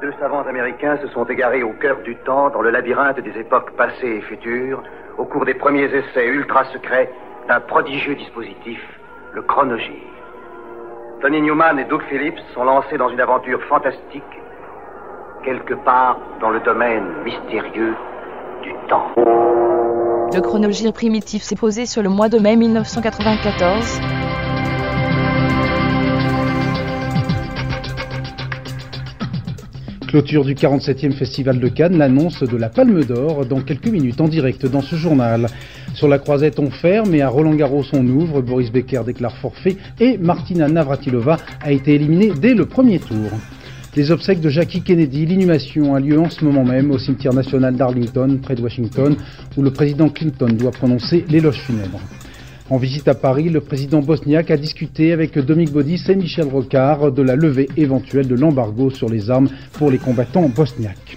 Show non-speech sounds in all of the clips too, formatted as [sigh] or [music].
Deux savants américains se sont égarés au cœur du temps, dans le labyrinthe des époques passées et futures, au cours des premiers essais ultra secrets d'un prodigieux dispositif, le chronogir. Tony Newman et Doug Phillips sont lancés dans une aventure fantastique, quelque part dans le domaine mystérieux du temps. Le chronogir primitif s'est posé sur le mois de mai 1994. Clôture du 47e Festival de Cannes, l'annonce de la Palme d'Or dans quelques minutes en direct dans ce journal. Sur la croisette on ferme et à Roland Garros on ouvre, Boris Becker déclare forfait et Martina Navratilova a été éliminée dès le premier tour. Les obsèques de Jackie Kennedy, l'inhumation a lieu en ce moment même au cimetière national d'Arlington, près de Washington, où le président Clinton doit prononcer l'éloge funèbre. En visite à Paris, le président bosniaque a discuté avec Dominique Baudis et Michel Rocard de la levée éventuelle de l'embargo sur les armes pour les combattants bosniaques.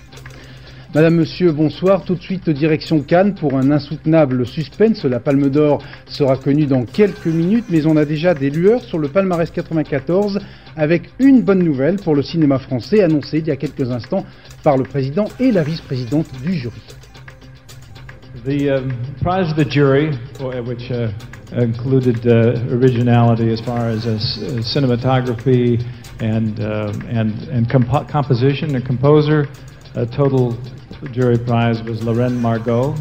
Madame, Monsieur, bonsoir. Tout de suite, direction Cannes pour un insoutenable suspense. La Palme d'Or sera connue dans quelques minutes, mais on a déjà des lueurs sur le palmarès 94 avec une bonne nouvelle pour le cinéma français annoncée il y a quelques instants par le président et la vice-présidente du jury. Um, jury, which uh, included uh, originality as far as cinematography and uh, and and comp composition. The composer, a total jury prize was Lorraine Margot.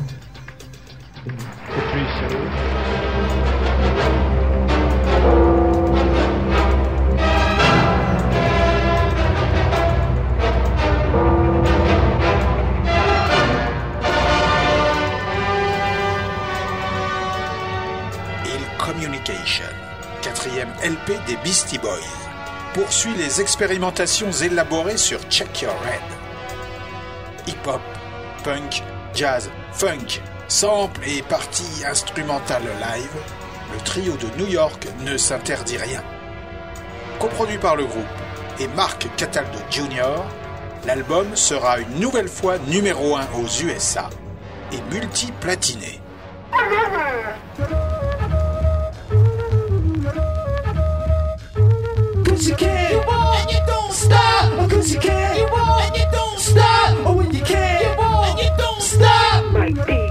Des Beastie Boys poursuit les expérimentations élaborées sur Check Your Head. Hip-hop, punk, jazz, funk, sample et partie instrumentale live, le trio de New York ne s'interdit rien. Coproduit par le groupe et Mark Cataldo Jr., l'album sera une nouvelle fois numéro 1 aux USA et multi-platiné. Cause you can. You won't. And you don't stop. Cause you can. You won't. And you don't stop. Oh, when you can. You won't. And you don't stop. Might be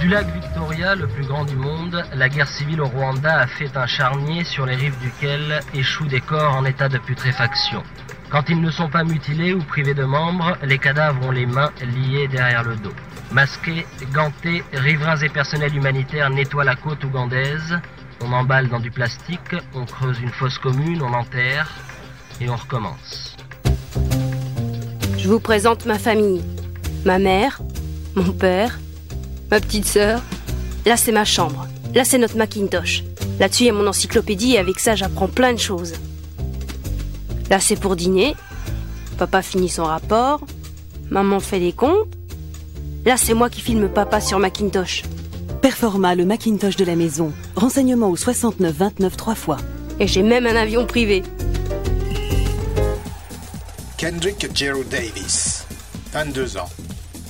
Du lac Victoria, le plus grand du monde, la guerre civile au Rwanda a fait un charnier sur les rives duquel échouent des corps en état de putréfaction. Quand ils ne sont pas mutilés ou privés de membres, les cadavres ont les mains liées derrière le dos. Masqués, gantés, riverains et personnels humanitaires nettoient la côte ougandaise. On emballe dans du plastique, on creuse une fosse commune, on enterre et on recommence. Je vous présente ma famille. Ma mère, mon père, ma petite sœur. Là, c'est ma chambre. Là, c'est notre Macintosh. Là-dessus, il y a mon encyclopédie et avec ça, j'apprends plein de choses. Là, c'est pour dîner. Papa finit son rapport. Maman fait les comptes. Là, c'est moi qui filme papa sur Macintosh. Performa, le Macintosh de la maison. Renseignement au 69 29 3 fois. Et j'ai même un avion privé. Kendrick Jero Davis, 22 ans,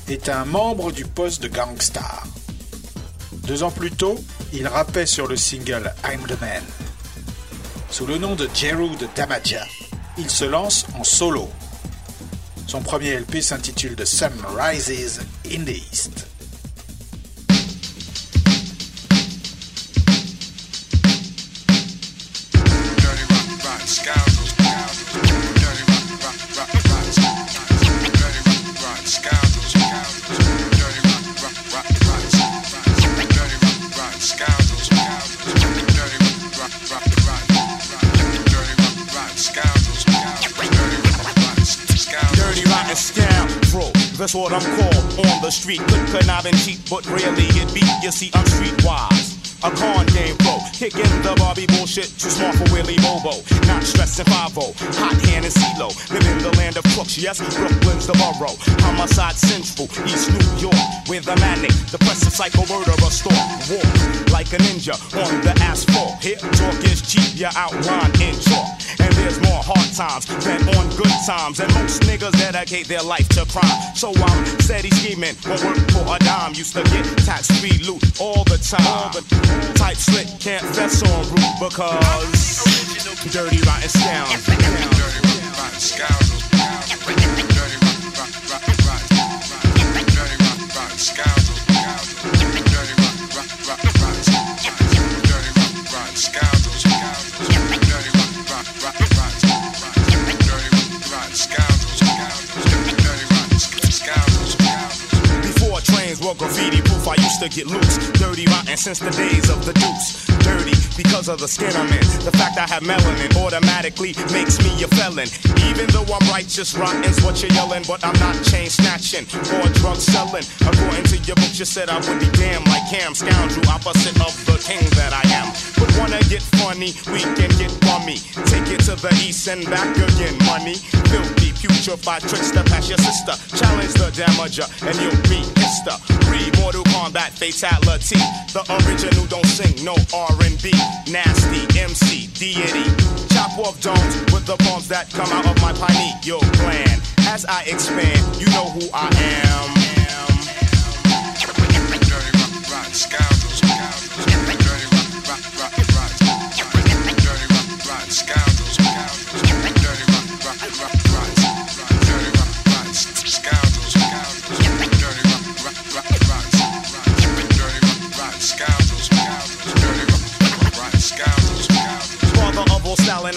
est un membre du poste de Gangstar. Deux ans plus tôt, il rappait sur le single I'm the Man. Sous le nom de Jeru de Damaja, il se lance en solo. Son premier LP s'intitule The Sun Rises in the East. What I'm called on the street. Good conniving cheap, but rarely it beat. You see, I'm streetwise. A con game pro, kicking the Barbie bullshit, too smart for Willie Bobo. Not stressing 5 hot hand and CeeLo. Live in the land of crooks, yes, Brooklyn's the borough. Homicide central, East New York, with a manic, depressive psycho murderer stalk. Walk like a ninja on the asphalt. Hip talk is cheap, you outline in chalk. There's more hard times than on good times. And most niggas dedicate their life to crime. So I'm steady scheming, won't work for a dime. Used to get tax free loot all the time. All the type slick, can't fess on route because dirty rotten scoundrels. Dirty rotten scoundrels. Before I used to get loose. Dirty rotten since the days of the deuce. Dirty because of the skin I'm in. The fact I have melanin automatically makes me a felon. Even though I'm righteous, rotten's what you're yelling, but I'm not chain snatching or drug selling. According to your book, you said I would be damned like Cam Scoundrel, opposite of the king that I am. But wanna get funny, we can get bummy. Take it to the east and back again, money. Putrefied tricks to pass your sister. Challenge the damager, and you'll be Mister. Pre Mortal Kombat fatality. The original don't sing no R&B. Nasty MC deity. Chop off domes with the bombs that come out of my pineal gland. As I expand, you know who I am. Father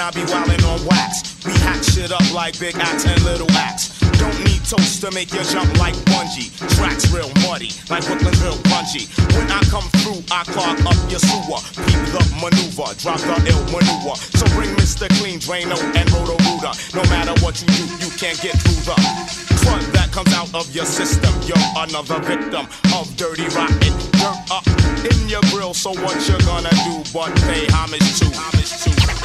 I be wildin' on wax. We hack shit up like big axe and little axe. Don't need toast to make you jump like bungee. Tracks real muddy, like Brooklyn's real punchy. When I come through, I clog up your sewer. Keep the maneuver, drop the ill maneuver. So bring Mr. Clean, Drano, and Roto Rooter. No matter what you do, you can't get through the crud that comes out of your system. You're another victim of dirty rotten dirt up in your grill. So what you gonna do but pay homage to? Homage to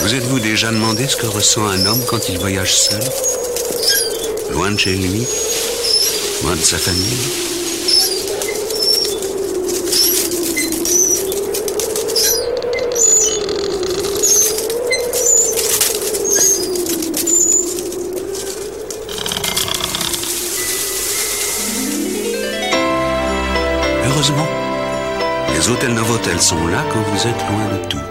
Vous êtes-vous déjà demandé ce que ressent un homme quand il voyage seul Loin de chez lui Loin de sa famille Heureusement, les hôtels Novotel sont là quand vous êtes loin de tout.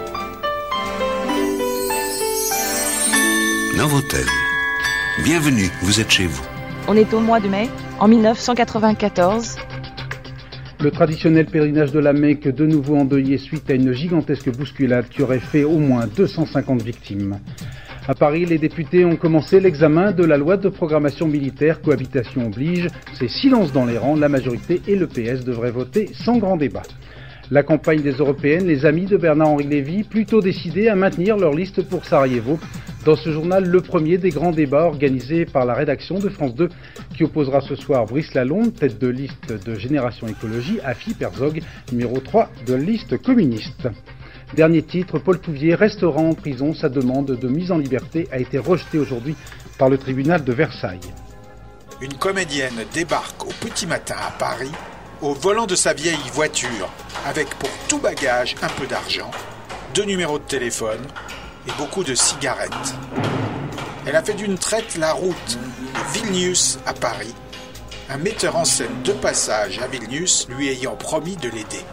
Bienvenue, vous êtes chez vous. On est au mois de mai, en 1994. Le traditionnel pèlerinage de la Mecque de nouveau endeuillé suite à une gigantesque bousculade qui aurait fait au moins 250 victimes. À Paris, les députés ont commencé l'examen de la loi de programmation militaire, cohabitation oblige. C'est silence dans les rangs, la majorité et le PS devraient voter sans grand débat. La campagne des européennes, les amis de Bernard-Henri Lévy, plutôt décidés à maintenir leur liste pour Sarajevo. Dans ce journal, le premier des grands débats organisés par la rédaction de France 2, qui opposera ce soir Brice Lalonde, tête de liste de Génération Écologie, à Philippe Herzog, numéro 3 de liste communiste. Dernier titre, Paul Touvier restera en prison. Sa demande de mise en liberté a été rejetée aujourd'hui par le tribunal de Versailles. Une comédienne débarque au petit matin à Paris au volant de sa vieille voiture avec pour tout bagage un peu d'argent, deux numéros de téléphone et beaucoup de cigarettes. Elle a fait d'une traite la route de Vilnius à Paris, un metteur en scène de passage à Vilnius lui ayant promis de l'aider.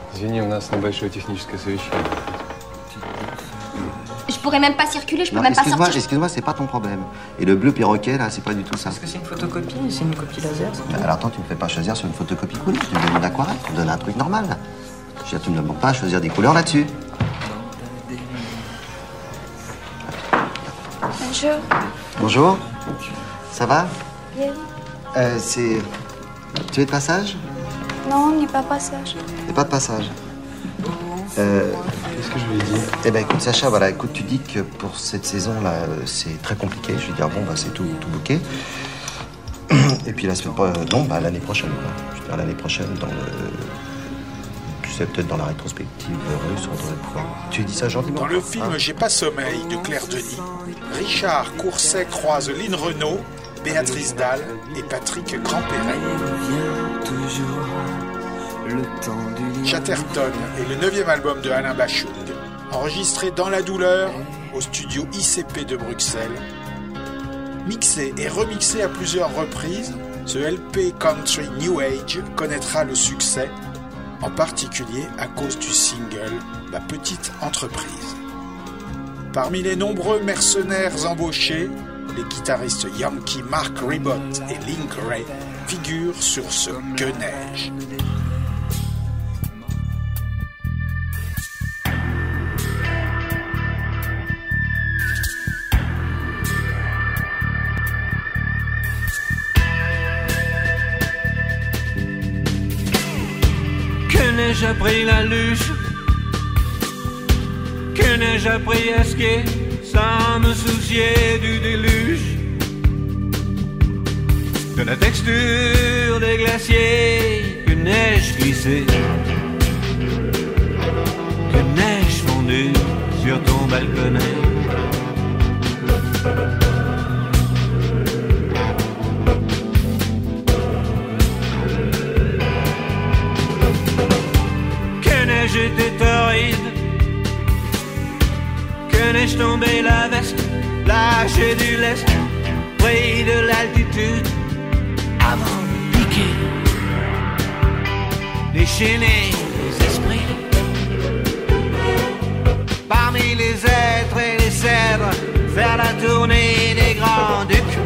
Je pourrais même pas circuler, je peux Non, même pas excuse-moi, sortir. excuse-moi, c'est pas ton problème. Et le bleu perroquet, là, c'est pas du tout ça. Est-ce que c'est une photocopie C'est une copie laser Alors attends, tu me fais pas choisir sur une photocopie couleur, tu me demandes d'aquarelle, tu me donnes un truc normal. Je veux dire, tu me demandes pas à choisir des couleurs là-dessus. Bonjour. Bonjour, ça va Bien. euh, C'est... Tu es de passage? Non, on n'est pas passage. T'es pas de passage euh, Qu'est-ce que je lui ai dit Eh ben écoute Sacha, voilà, écoute, tu dis que pour cette saison-là, euh, c'est très compliqué. Je vais dire, bon, bah c'est tout, tout bouquet. [clears throat] Et puis la semaine prochaine, non, bah l'année prochaine, quoi. Je veux dire, l'année prochaine, dans le... Tu sais, peut-être dans la rétrospective russe, on devrait pouvoir... Tu dis ça gentiment Dans le film hein J'ai pas sommeil de Claire Denis, Richard Courset croise Lynn Renault, Béatrice Dalle et Patrick Grandperret. Chatterton est le neuvième album de Alain Bachung, enregistré dans la douleur au studio ICP de Bruxelles. Mixé et remixé à plusieurs reprises, ce LP Country New Age connaîtra le succès, en particulier à cause du single Ma petite entreprise. Parmi les nombreux mercenaires embauchés, les guitaristes Yankee Mark Ribot et Link Ray figurent sur ce Que neige. N'ai-je appris la luche Que n'ai-je appris à skier sans me soucier du déluge? De la texture des glaciers Que n'ai-je glissé Que n'ai-je fondu sur ton balconnet Que n'ai-je tombé la veste? Lâché du lest Pris de l'altitude. Avant de piquer Déchaîner les esprits. Parmi les êtres et les cèdres Faire la tournée des grands ducs.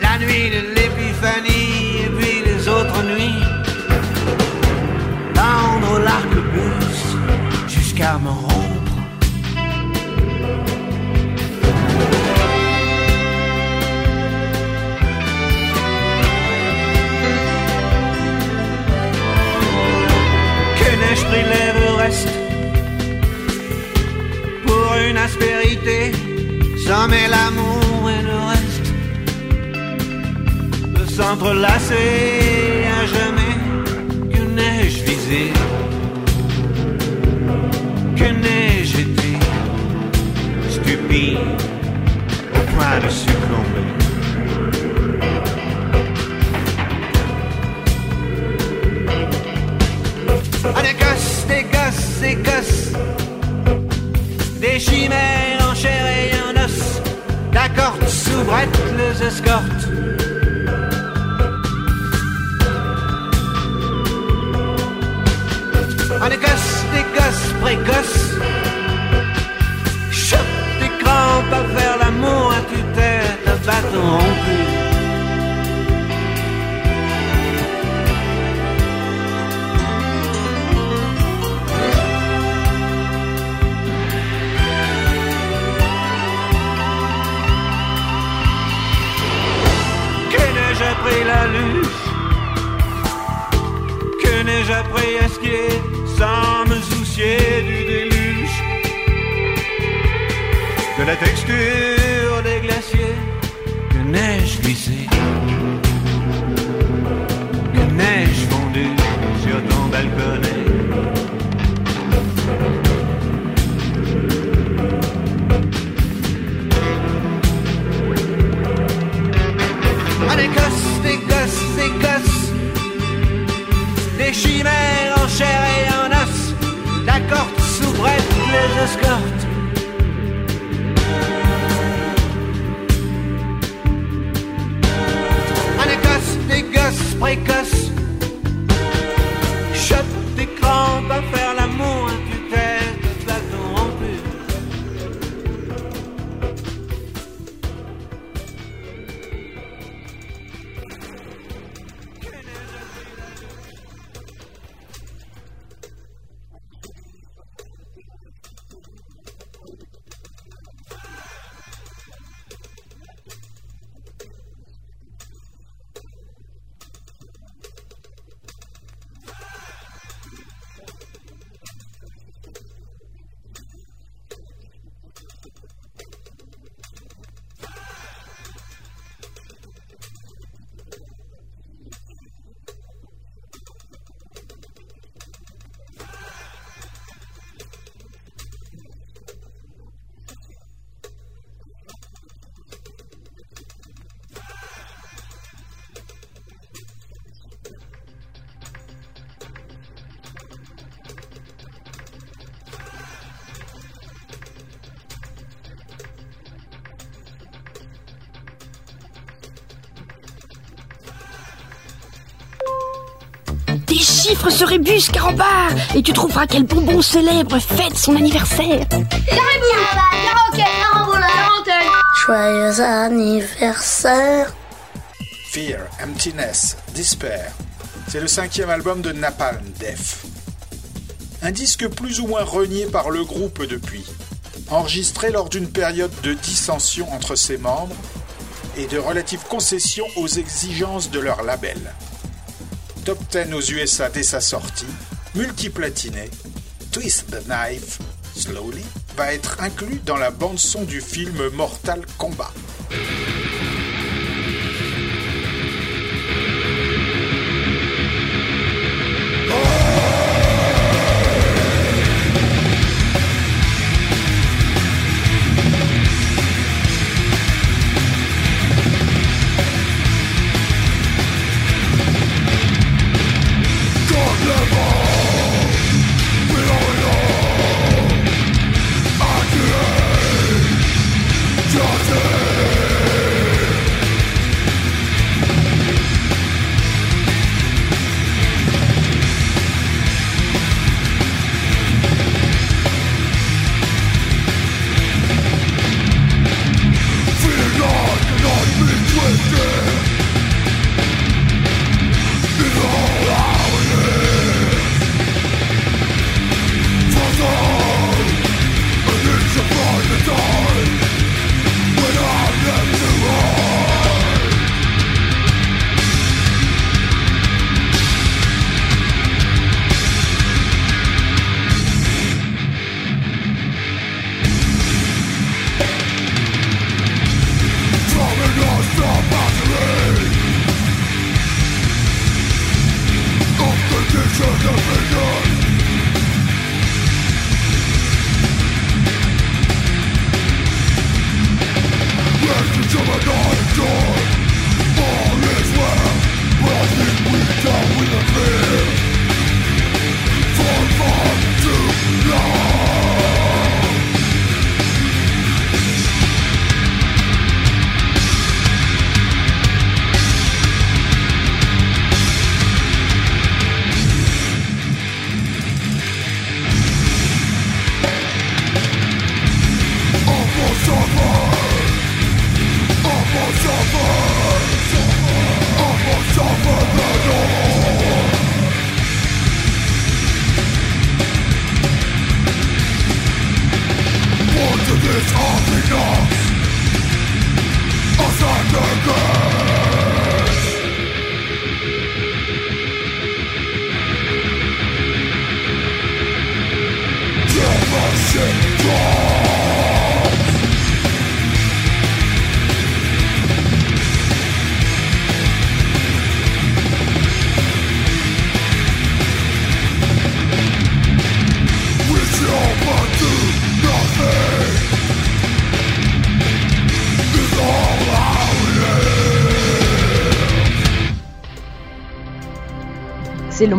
La nuit de Jusqu'à me rompre. Que n'ai-je pris l'Everest Pour une aspérité Sommet l'amour et le reste? De s'entrelacer à jamais Que n'ai-je visé Été Stupide Au point de succomber. Ah, des gosses, des gosses, des gosses. Des chimères en chair et en os. D'accord, soubrette les escortes Que n'ai-je appris la luce Que n'ai-je appris à skier sans me soucier du déluge? De la texture Que n'ai-je glissé Que n'ai-je fondu sur ton balconnet. Un Écosse, d'Écosse, Écosse Des chimères en chair et en os. La corde soubrette les escorte chiffres se rébusquent, carambar Et tu trouveras quel bonbon célèbre fête son anniversaire Joyeux anniversaire. Fear, Emptiness, Despair. C'est le cinquième album de Napalm Death. Un disque plus ou moins renié par le groupe depuis. Enregistré lors d'une période de dissension entre ses membres et de relatives concessions aux exigences de leur label. Top 10 aux USA dès sa sortie, multiplatiné, Twist the Knife, Slowly, va être inclus dans la bande-son du film Mortal Kombat.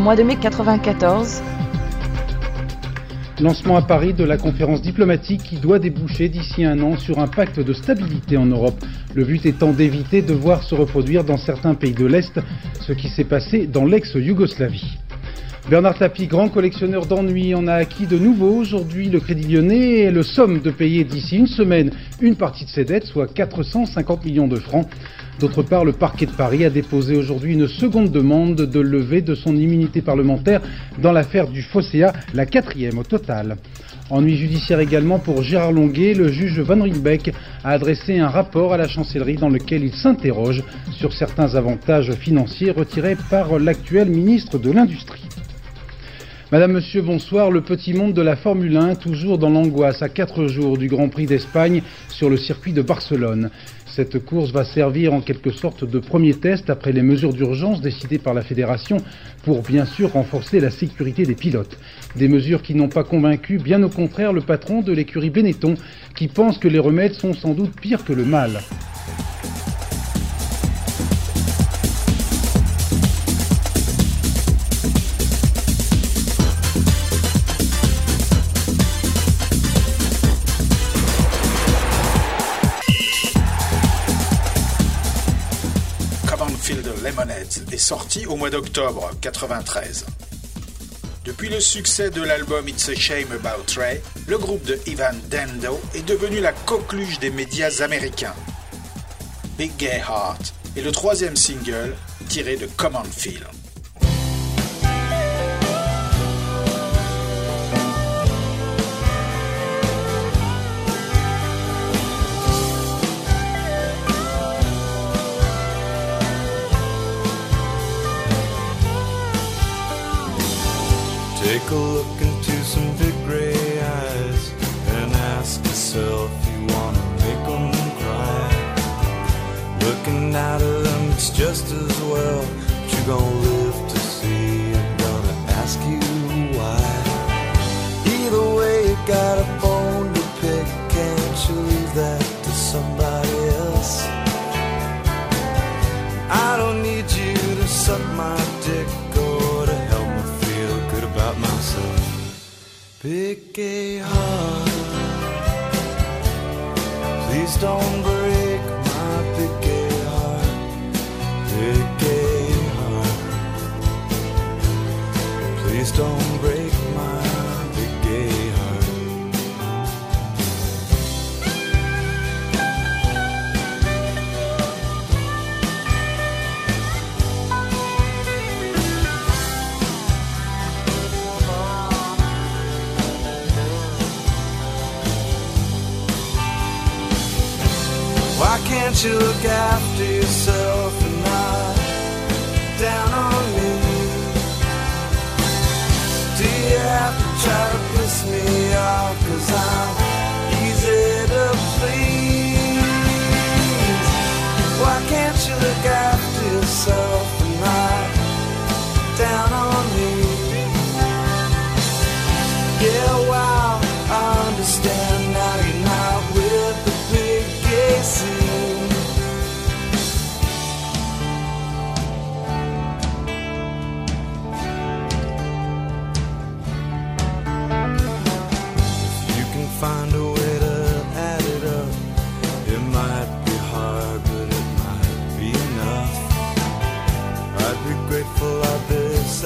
Mois de mai 94. Lancement à Paris de la conférence diplomatique qui doit déboucher d'ici un an sur un pacte de stabilité en Europe. Le but étant d'éviter de voir se reproduire dans certains pays de l'Est ce qui s'est passé dans l'ex-Yougoslavie. Bernard Tapie, grand collectionneur d'ennuis, en a acquis de nouveau aujourd'hui le Crédit Lyonnais et le somme de payer d'ici une semaine une partie de ses dettes, soit 450 millions de francs. D'autre part, le parquet de Paris a déposé aujourd'hui une seconde demande de levée de son immunité parlementaire dans l'affaire du Fosséa, la quatrième au total. Ennui judiciaire également pour Gérard Longuet, le juge Van Riebeck a adressé un rapport à la chancellerie dans lequel il s'interroge sur certains avantages financiers retirés par l'actuel ministre de l'Industrie. Madame, Monsieur, bonsoir. Le petit monde de la Formule 1, toujours dans l'angoisse à quatre jours du Grand Prix d'Espagne sur le circuit de Barcelone. Cette course va servir en quelque sorte de premier test après les mesures d'urgence décidées par la fédération pour bien sûr renforcer la sécurité des pilotes. Des mesures qui n'ont pas convaincu, bien au contraire, le patron de l'écurie Benetton qui pense que les remèdes sont sans doute pires que le mal. Sorti au mois d'octobre 93. Depuis le succès de l'album It's a Shame About Ray, le groupe de Ivan Dando est devenu la coqueluche des médias américains. Big Gay Heart est le troisième single tiré de Common Feel. Take a look into some big gray eyes and ask yourself you wanna make them cry. Looking out of them, it's just as well. But you're gonna Big gay heart, please don't look after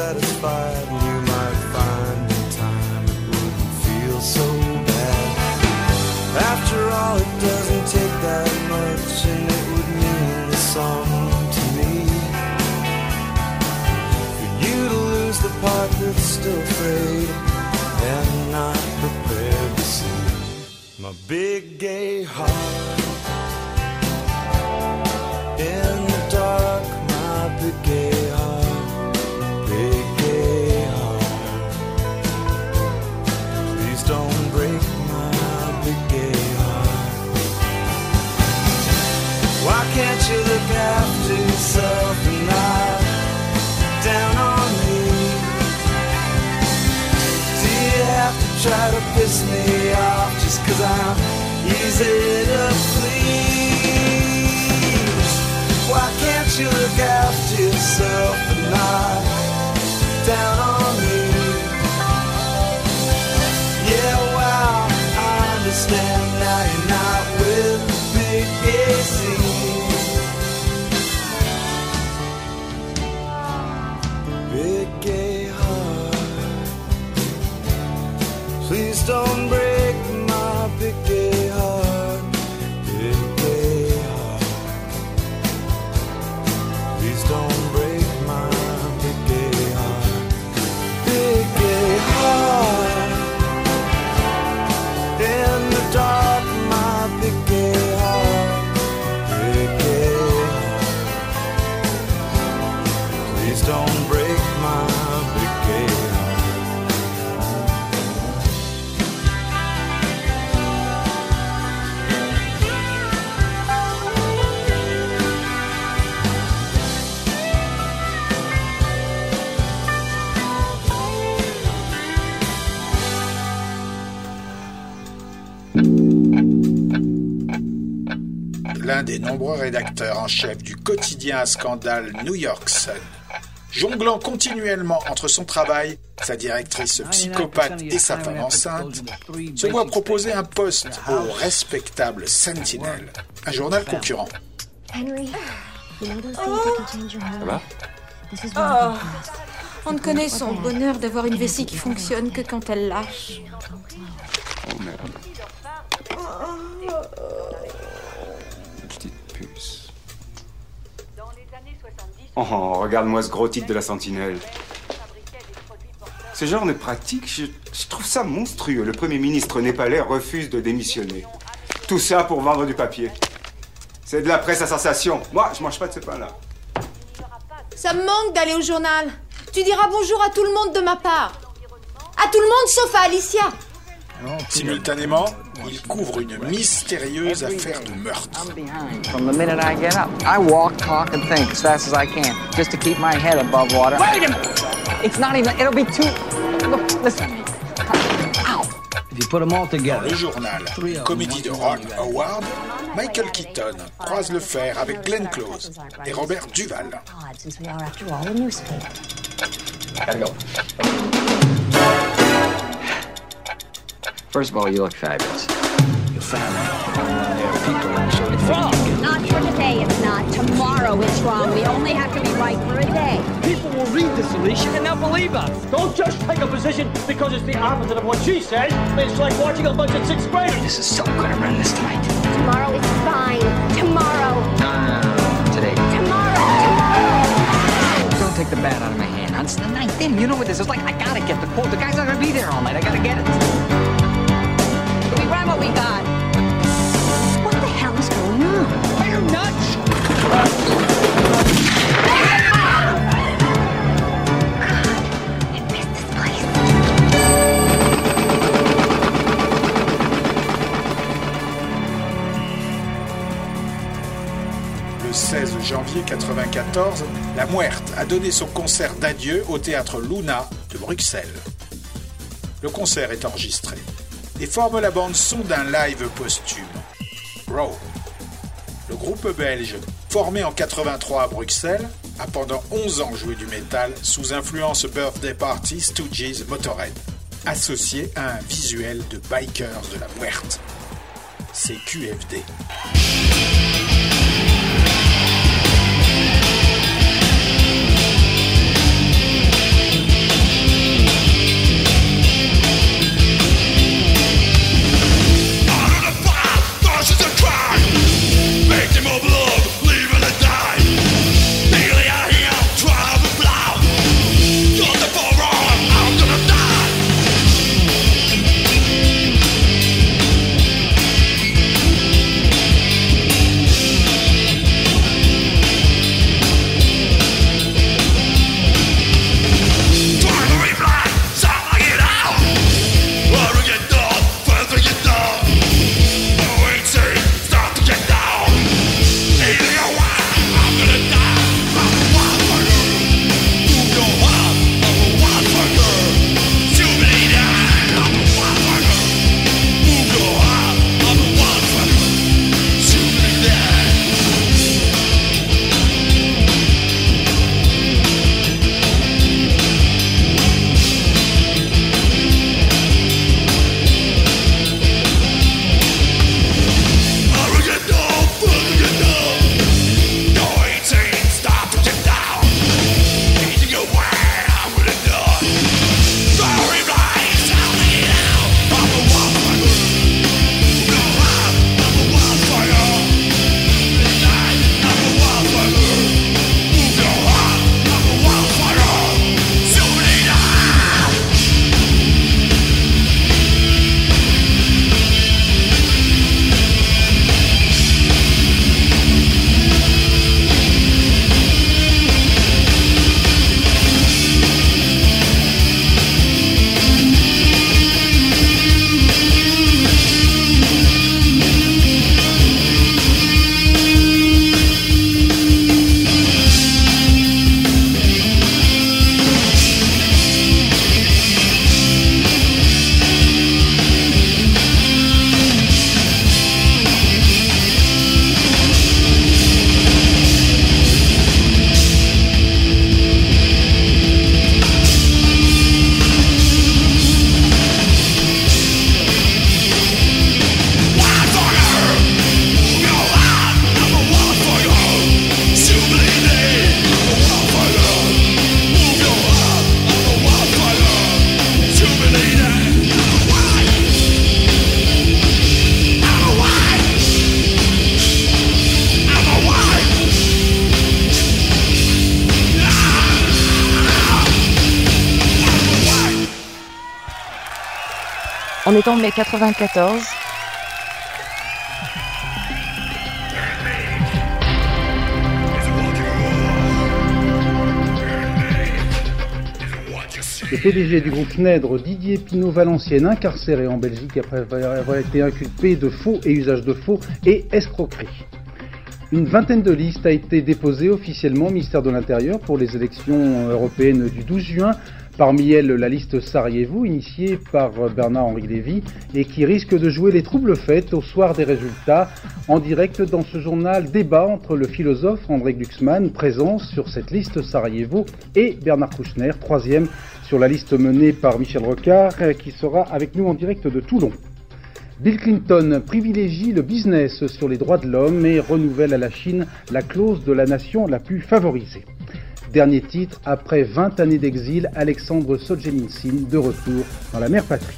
satisfied, you might find in time it wouldn't feel so bad. After all, it doesn't take that much, and it would mean the song to me. For you to lose the part that's still afraid and not prepared to see my big gay heart. Try to piss me off I'm easy to please? Why can't you look after yourself and not down on me? Don't break my l'un des nombreux rédacteurs en chef du quotidien à scandale New York Sun. Jonglant continuellement entre son travail, sa directrice psychopathe et sa femme enceinte, se voit proposer un poste au respectable Sentinel, un journal concurrent. Henry, mood? va Oh, on ne connaît son bonheur d'avoir une vessie qui fonctionne que quand elle lâche. Oh merde. Petite puce. Oh, regarde-moi ce gros titre de la Sentinelle. Ce genre de pratique, je, trouve ça monstrueux. Le Premier ministre népalais refuse de démissionner. Tout ça pour vendre du papier. C'est de la presse à sensation. Moi, je mange pas de ce pain-là. Ça me manque d'aller au journal. Tu diras bonjour à tout le monde de ma part. À tout le monde sauf à Alicia. Simultanément, il couvre une mystérieuse affaire de meurtre. From the minute I get up, I walk, talk, and think as fast as I can, just to keep my head above water. Wait a minute! It's not even. It'll be too. Look, listen. If you put them all Dans together, le journal, comédie de Ron Howard, Michael Keaton croise le fer avec Glenn Close et Robert Duval. First of all, you look fabulous. Your family. There are people in the show. It's wrong. Not for today, it's not. Tomorrow it's wrong. We only have to be right for a day. People will read this, Alicia, and they'll believe us. Don't just take a position because it's the opposite of what she said. It's like watching a bunch of sixth graders. This is so gonna run this tonight. Tomorrow is fine. Tomorrow. No, no, no. Today. Tomorrow. Tomorrow. Don't take the bat out of my hand. It's the ninth inning. You know what this is like. I gotta get the quote. The guy's not gonna be there all night. I gotta get it. We what we got. What the hell is going on? Are you nuts? Le 16 janvier 1994, La Muerte a donné son concert d'adieu au théâtre Luna de Bruxelles. Le concert est enregistré et forme la bande son d'un live posthume. Raw. Le groupe belge, formé en 83 à Bruxelles, a pendant 11 ans joué du métal sous influence Birthday Party, Stooges, Motorhead, associé à un visuel de bikers de la Muerte. C'est QFD. En mai 94. Le PDG du groupe Schneider, Didier Pinot-Valenciennes, incarcéré en Belgique après avoir été inculpé de faux et usage de faux et escroquerie. Une vingtaine de listes a été déposée officiellement au ministère de l'Intérieur pour les élections européennes du 12 juin. Parmi elles, la liste Sarajevo, initiée par Bernard-Henri Lévy, et qui risque de jouer les troubles fêtes au soir des résultats. En direct dans ce journal, débat entre le philosophe André Glucksmann, présent sur cette liste Sarajevo, et Bernard Kouchner, troisième sur la liste menée par Michel Rocard, qui sera avec nous en direct de Toulon. Bill Clinton privilégie le business sur les droits de l'homme et renouvelle à la Chine la clause de la nation la plus favorisée. Dernier titre, après 20 années d'exil, Alexandre Solzhenitsyn de retour dans la mère patrie.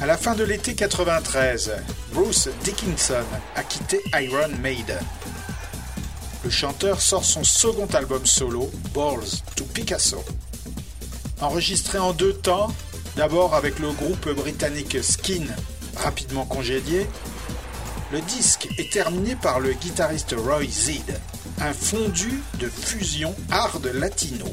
À la fin de l'été 93, Bruce Dickinson a quitté Iron Maiden. Le chanteur sort son second album solo, Balls to Picasso. Enregistré en deux temps, d'abord avec le groupe britannique Skin, rapidement congédié, le disque est terminé par le guitariste Roy Zid, un fondu de fusion hard latino.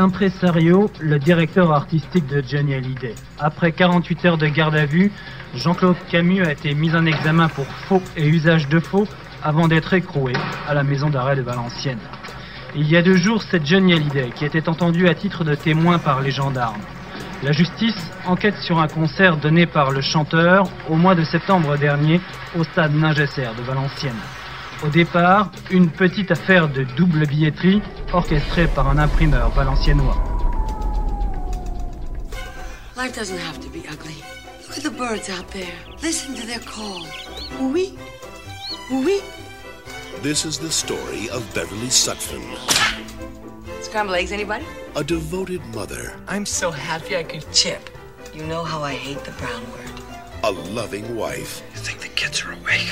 L'impresario, le directeur artistique de Johnny Hallyday. Après 48 heures de garde à vue, Jean-Claude Camus a été mis en examen pour faux et usage de faux avant d'être écroué à la maison d'arrêt de Valenciennes. Il y a deux jours, c'est Johnny Hallyday qui était entendu à titre de témoin par les gendarmes. La justice enquête sur un concert donné par le chanteur au mois de septembre dernier au stade Ningesser de Valenciennes. Au départ, une petite affaire de double billetterie orchestrée par un imprimeur valenciennois. Life doesn't have to be ugly. Look at the birds out there. Listen to their call. Oui. Oui. This is the story of Beverly Sutphin, Scrambled eggs, anybody? a devoted mother, I'm so happy I could chip. You know how I hate the brown word. A loving wife, You think the kids are awake?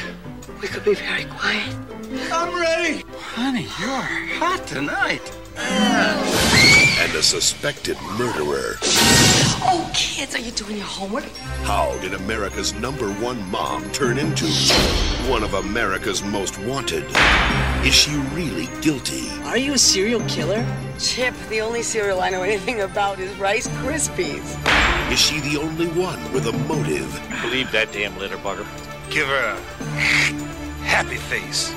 We could be very quiet. I'm ready. Honey, you're hot tonight. Ah. and a suspected murderer. Oh, kids, are you doing your homework? How did America's number one mom turn into one of America's most wanted? Is she really guilty? Are you a serial killer? Chip, the only cereal I know anything about is Rice Krispies. Is she the only one with a motive? Believe that damn litter bugger. Give her a happy face.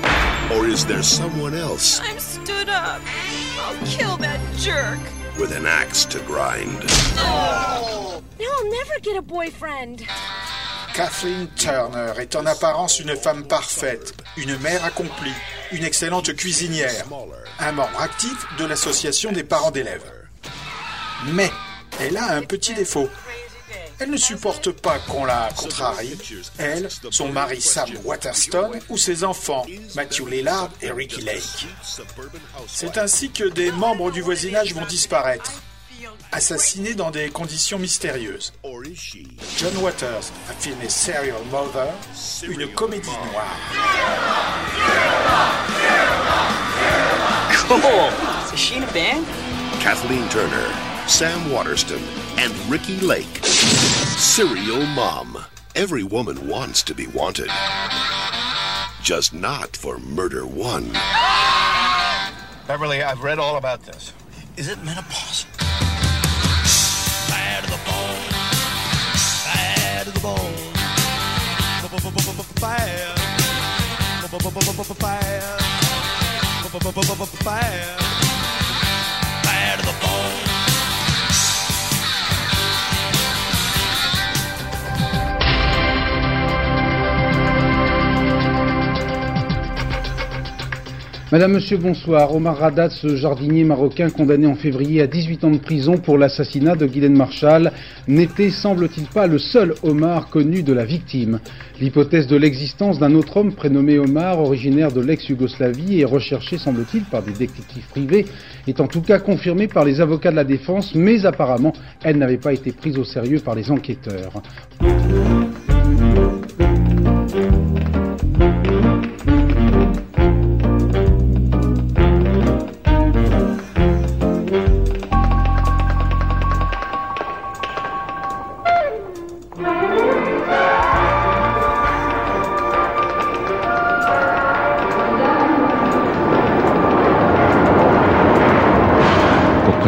Or is there someone else I'm stood up. I'll kill that jerk. With an axe to grind? Now I'll never get a boyfriend. Kathleen Turner est en apparence une femme parfaite, une mère accomplie, une excellente cuisinière, un membre actif de l'association des parents d'élèves. Mais elle a un petit défaut. Elle ne supporte pas qu'on la contrarie, elle, son mari Sam Waterston ou ses enfants Matthew Lillard et Ricky Lake. C'est ainsi que des membres du voisinage vont disparaître, assassinés dans des conditions mystérieuses. John Waters a filmé Serial Mother, une comédie noire. Cool. Is she in a band? Kathleen Turner, Sam Waterston, and Ricky Lake. Serial Mom. Every woman wants to be wanted. Just not for murder one. Beverly, I've read all about this. Is it menopause? Bad to the bone. Bad to the bone. Bad. Bad. Bad. Bad Madame, Monsieur, bonsoir. Omar Radat, ce jardinier marocain condamné en février à 18 ans de prison pour l'assassinat de Guylaine Marshall, n'était, semble-t-il pas, le seul Omar connu de la victime. L'hypothèse de l'existence d'un autre homme prénommé Omar, originaire de l'ex-Yougoslavie et recherché, semble-t-il, par des détectives privés, est en tout cas confirmée par les avocats de la défense, mais apparemment, elle n'avait pas été prise au sérieux par les enquêteurs.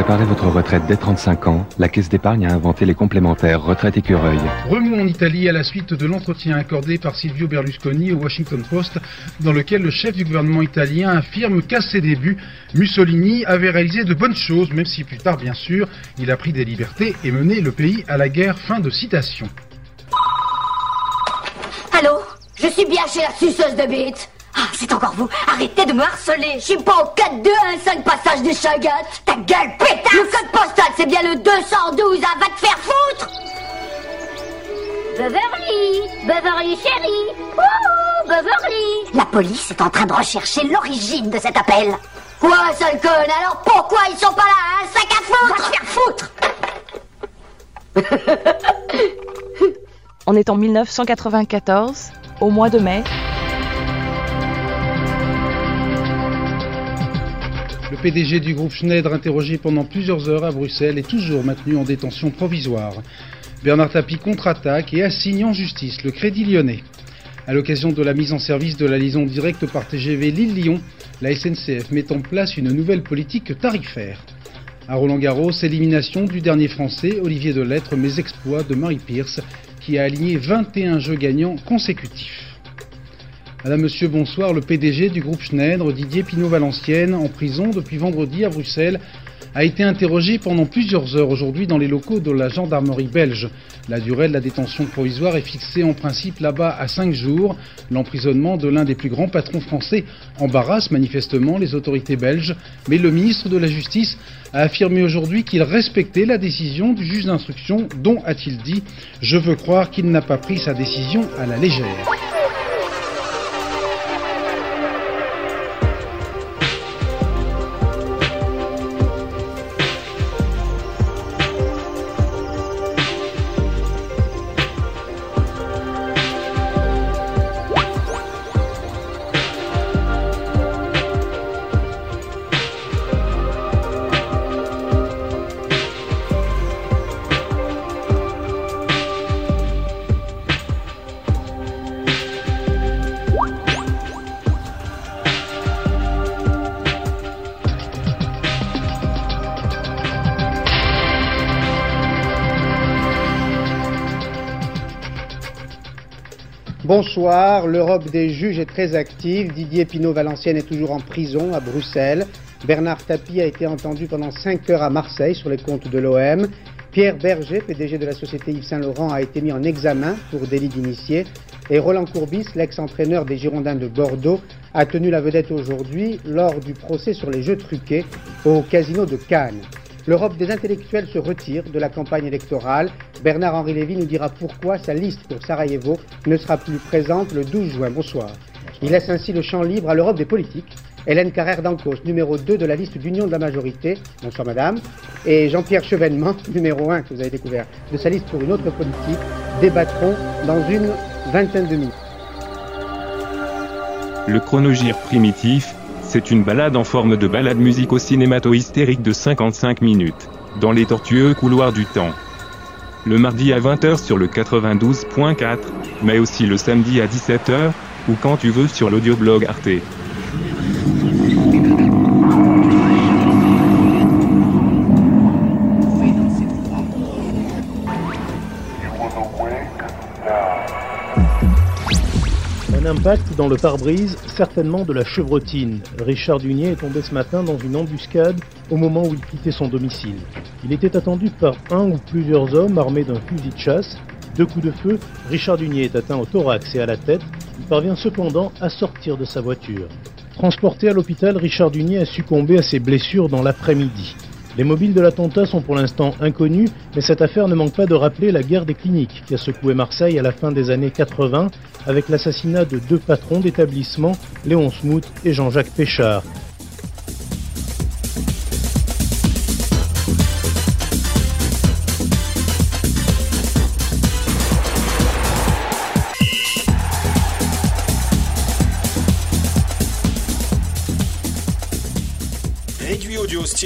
Pour préparer votre retraite dès 35 ans, la Caisse d'épargne a inventé les complémentaires retraite écureuil. Remous en Italie à la suite de l'entretien accordé par Silvio Berlusconi au Washington Post, dans lequel le chef du gouvernement italien affirme qu'à ses débuts, Mussolini avait réalisé de bonnes choses, même si plus tard, bien sûr, il a pris des libertés et mené le pays à la guerre. Fin de citation. Allô? Je suis bien chez la suceuse de bite. Ah, c'est encore vous. Arrêtez de me harceler. Je suis pas au 4-2-1-5 passage des Chagat. Ta gueule, pétasse Le code postal, c'est bien le 212. Ah, va te faire foutre Beverly Beverly chérie Ouh, Beverly La police est en train de rechercher l'origine de cet appel. Quoi, sale conne Alors pourquoi ils sont pas là Un sac à foutre Va te faire foutre [laughs] On est en 1994, au mois de mai. PDG du groupe Schneider, interrogé pendant plusieurs heures à Bruxelles, est toujours maintenu en détention provisoire. Bernard Tapie contre-attaque et assigne en justice le Crédit lyonnais. À l'occasion de la mise en service de la liaison directe par TGV Lille-Lyon, la SNCF met en place une nouvelle politique tarifaire. À Roland Garros, élimination du dernier français, Olivier Delettre, mais exploits de Marie Pierce, qui a aligné 21 jeux gagnants consécutifs. Madame, Monsieur, bonsoir. Le PDG du groupe Schneider, Didier Pinot-Valenciennes, en prison depuis vendredi à Bruxelles, a été interrogé pendant plusieurs heures aujourd'hui dans les locaux de la gendarmerie belge. La durée de la détention provisoire est fixée en principe là-bas à cinq jours. L'emprisonnement de l'un des plus grands patrons français embarrasse manifestement les autorités belges, mais le ministre de la Justice a affirmé aujourd'hui qu'il respectait la décision du juge d'instruction, dont a-t-il dit Je veux croire qu'il n'a pas pris sa décision à la légère. Bonsoir, l'Europe des juges est très active. Didier Pinot-Valenciennes est toujours en prison à Bruxelles. Bernard Tapie a été entendu pendant 5 heures à Marseille sur les comptes de l'OM. Pierre Berger, PDG de la société Yves Saint-Laurent, a été mis en examen pour délit d'initié. Et Roland Courbis, l'ex-entraîneur des Girondins de Bordeaux, a tenu la vedette aujourd'hui lors du procès sur les jeux truqués au casino de Cannes. L'Europe des intellectuels se retire de la campagne électorale. Bernard-Henri Lévy nous dira pourquoi sa liste pour Sarajevo ne sera plus présente le 12 juin. Bonsoir. Il laisse ainsi le champ libre à l'Europe des politiques. Hélène Carrère d'Ancos, numéro 2 de la liste d'Union de la majorité. Bonsoir madame. Et Jean-Pierre Chevènement, [laughs] numéro 1 que vous avez découvert de sa liste pour une autre politique, débattront dans une vingtaine de minutes. Le chronogire primitif, c'est une balade en forme de balade musico-cinémato-hystérique de 55 minutes, dans les tortueux couloirs du temps. Le mardi à 20h sur le 92.4, mais aussi le samedi à 17h, ou quand tu veux sur l'audioblog Arte. Dans le pare-brise, certainement de la chevrotine. Richard Dunier est tombé ce matin dans une embuscade au moment où il quittait son domicile. Il était attendu par un ou plusieurs hommes armés d'un fusil de chasse. Deux coups de feu, Richard Dunier est atteint au thorax et à la tête. Il parvient cependant à sortir de sa voiture. Transporté à l'hôpital, Richard Dunier a succombé à ses blessures dans l'après-midi. Les mobiles de l'attentat sont pour l'instant inconnus, mais cette affaire ne manque pas de rappeler la guerre des cliniques qui a secoué Marseille à la fin des années 80 avec l'assassinat de deux patrons d'établissement, Léon Smout et Jean-Jacques Péchard.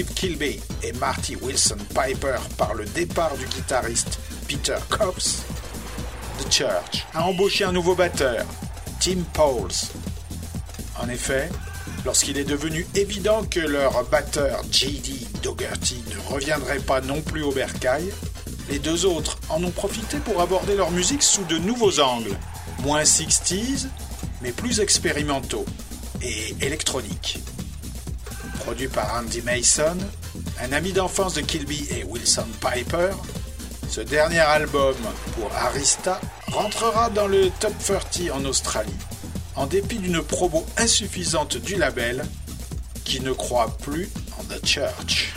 Kilbey et Marty Wilson Piper par le départ du guitariste Peter Cops, The Church a embauché un nouveau batteur, Tim Pauls. En effet, lorsqu'il est devenu évident que leur batteur J.D. Dougherty ne reviendrait pas non plus au bercail, les deux autres en ont profité pour aborder leur musique sous de nouveaux angles, moins 60s, mais plus expérimentaux et électroniques. Produit par Andy Mason, un ami d'enfance de Kilby et Wilson Piper, ce dernier album pour Arista rentrera dans le top 30 en Australie, en dépit d'une promo insuffisante du label qui ne croit plus en The Church.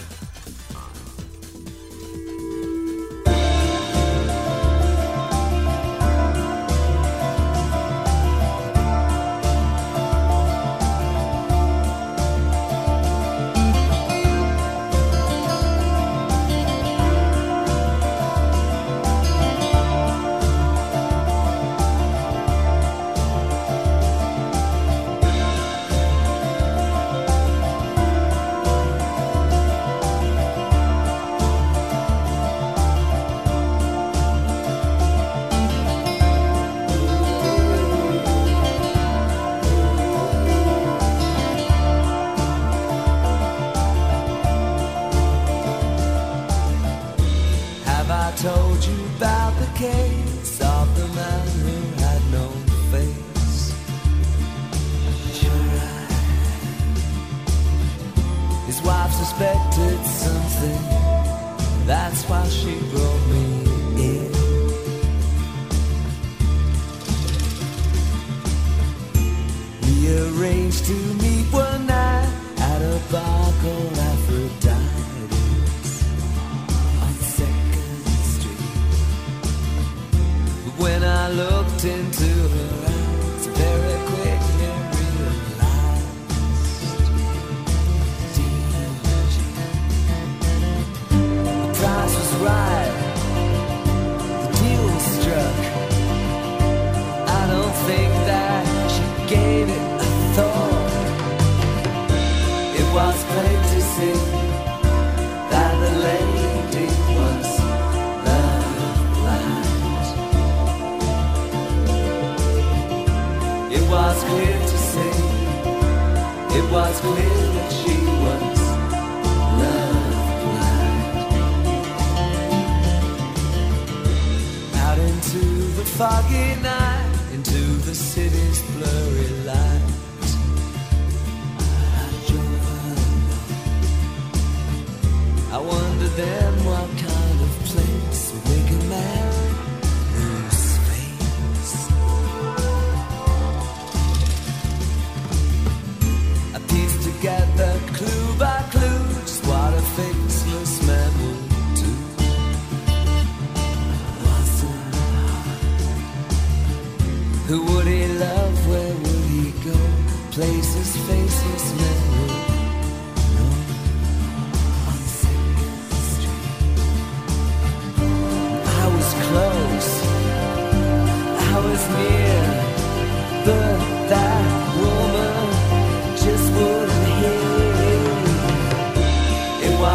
mountain to